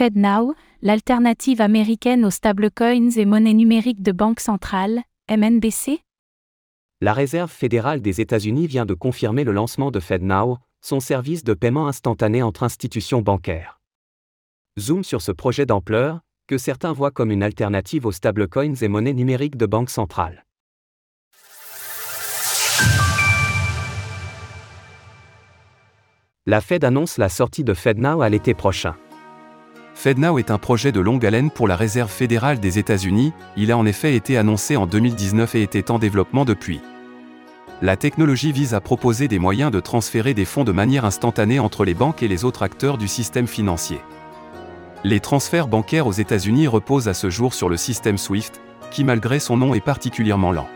FedNow, l'alternative américaine aux stablecoins et monnaies numériques de banque centrale, MNBC La Réserve fédérale des États-Unis vient de confirmer le lancement de FedNow, son service de paiement instantané entre institutions bancaires. Zoom sur ce projet d'ampleur, que certains voient comme une alternative aux stablecoins et monnaies numériques de banque centrale. La Fed annonce la sortie de FedNow à l'été prochain. FedNow est un projet de longue haleine pour la Réserve fédérale des États-Unis, il a en effet été annoncé en 2019 et était en développement depuis. La technologie vise à proposer des moyens de transférer des fonds de manière instantanée entre les banques et les autres acteurs du système financier. Les transferts bancaires aux États-Unis reposent à ce jour sur le système SWIFT, qui malgré son nom est particulièrement lent.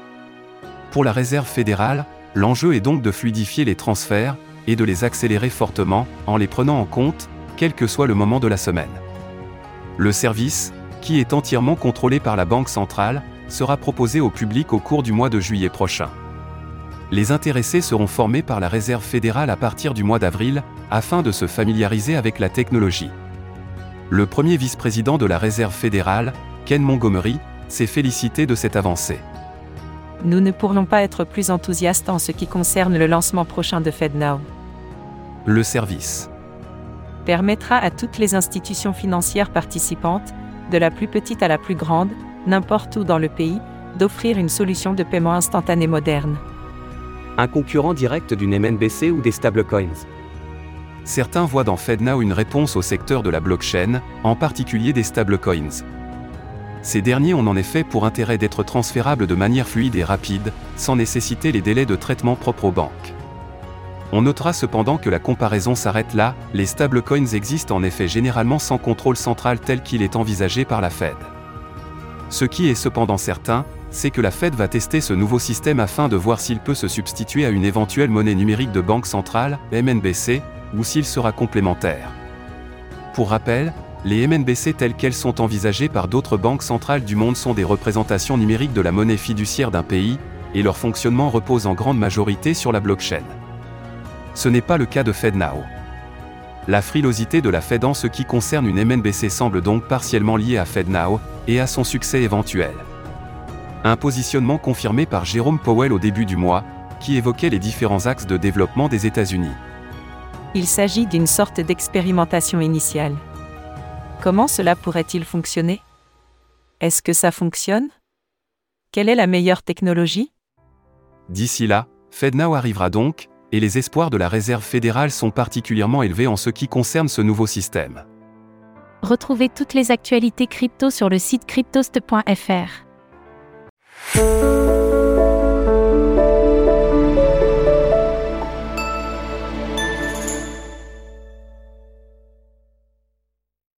Pour la Réserve fédérale, l'enjeu est donc de fluidifier les transferts, et de les accélérer fortement, en les prenant en compte, quel que soit le moment de la semaine. Le service, qui est entièrement contrôlé par la Banque centrale, sera proposé au public au cours du mois de juillet prochain. Les intéressés seront formés par la Réserve fédérale à partir du mois d'avril, afin de se familiariser avec la technologie. Le premier vice-président de la Réserve fédérale, Ken Montgomery, s'est félicité de cette avancée. Nous ne pourrions pas être plus enthousiastes en ce qui concerne le lancement prochain de FedNow. Le service permettra à toutes les institutions financières participantes, de la plus petite à la plus grande, n'importe où dans le pays, d'offrir une solution de paiement instantané moderne. Un concurrent direct d'une MNBC ou des stablecoins. Certains voient dans FedNow une réponse au secteur de la blockchain, en particulier des stablecoins. Ces derniers ont en effet pour intérêt d'être transférables de manière fluide et rapide, sans nécessiter les délais de traitement propres aux banques. On notera cependant que la comparaison s'arrête là, les stablecoins existent en effet généralement sans contrôle central tel qu'il est envisagé par la Fed. Ce qui est cependant certain, c'est que la Fed va tester ce nouveau système afin de voir s'il peut se substituer à une éventuelle monnaie numérique de banque centrale, MNBC, ou s'il sera complémentaire. Pour rappel, les MNBC telles qu'elles sont envisagées par d'autres banques centrales du monde sont des représentations numériques de la monnaie fiduciaire d'un pays, et leur fonctionnement repose en grande majorité sur la blockchain. Ce n'est pas le cas de FedNow. La frilosité de la Fed en ce qui concerne une MNBC semble donc partiellement liée à FedNow, et à son succès éventuel. Un positionnement confirmé par Jérôme Powell au début du mois, qui évoquait les différents axes de développement des États-Unis. Il s'agit d'une sorte d'expérimentation initiale. Comment cela pourrait-il fonctionner? Est-ce que ça fonctionne? Quelle est la meilleure technologie? D'ici là, FedNow arrivera donc, et les espoirs de la Réserve fédérale sont particulièrement élevés en ce qui concerne ce nouveau système. Retrouvez toutes les actualités crypto sur le site cryptost.fr.